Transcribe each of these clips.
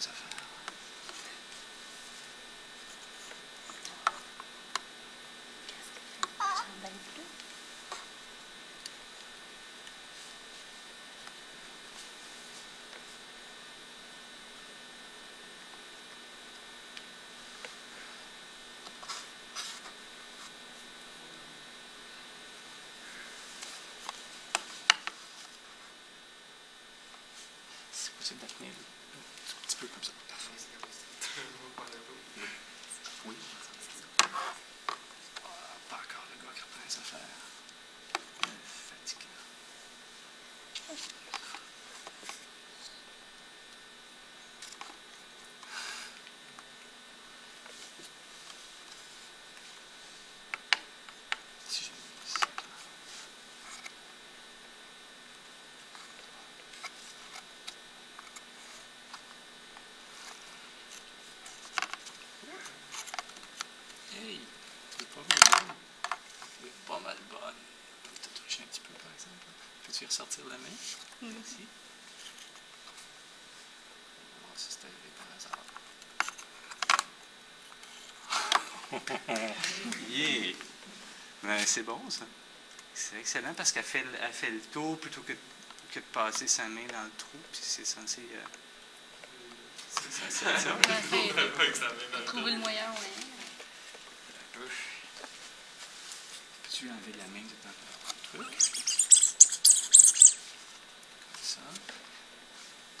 les affaires. C'est possible de Here comes it. Y ressortir la main? Merci. On va voir si c'est arrivé par hasard. yeah! Mais c'est bon, ça. C'est excellent parce qu'elle fait, le- elle fait le tour plutôt que, que de passer sa main dans le trou. Puis c'est censé. euh, c'est. Trouver le moyen, ouais. Euh, Peux-tu enlever la main de ton truc? Ça.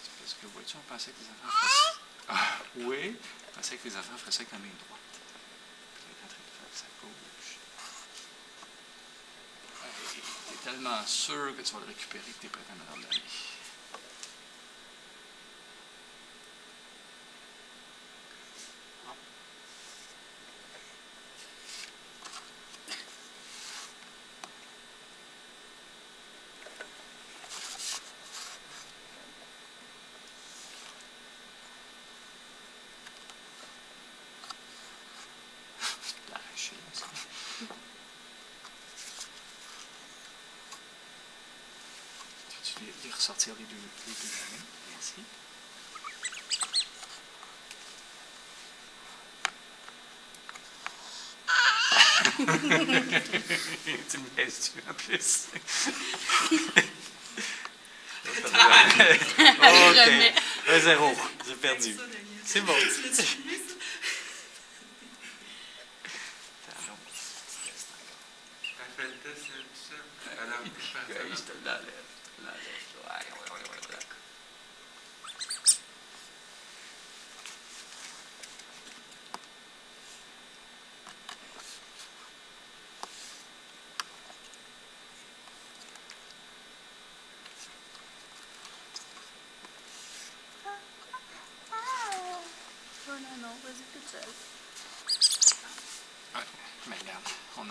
C'est Parce que, vois-tu, on pensait que les enfants feraient ça. Ah, oui, on pensait que les enfants feraient ça avec la main droite. Puis là, il est en train de faire sa gauche. T'es tellement sûr que tu vas le récupérer que t'es prêt à me le redonner. L'arracher, ça. Les, les ressortir les deux, les deux mains? Merci. tu me laisses tu en plus. Ok. Un zéro. J'ai perdu. C'est bon. Je je te l'enlève. Ouais, ouais, ouais, ouais, d'accord. Oh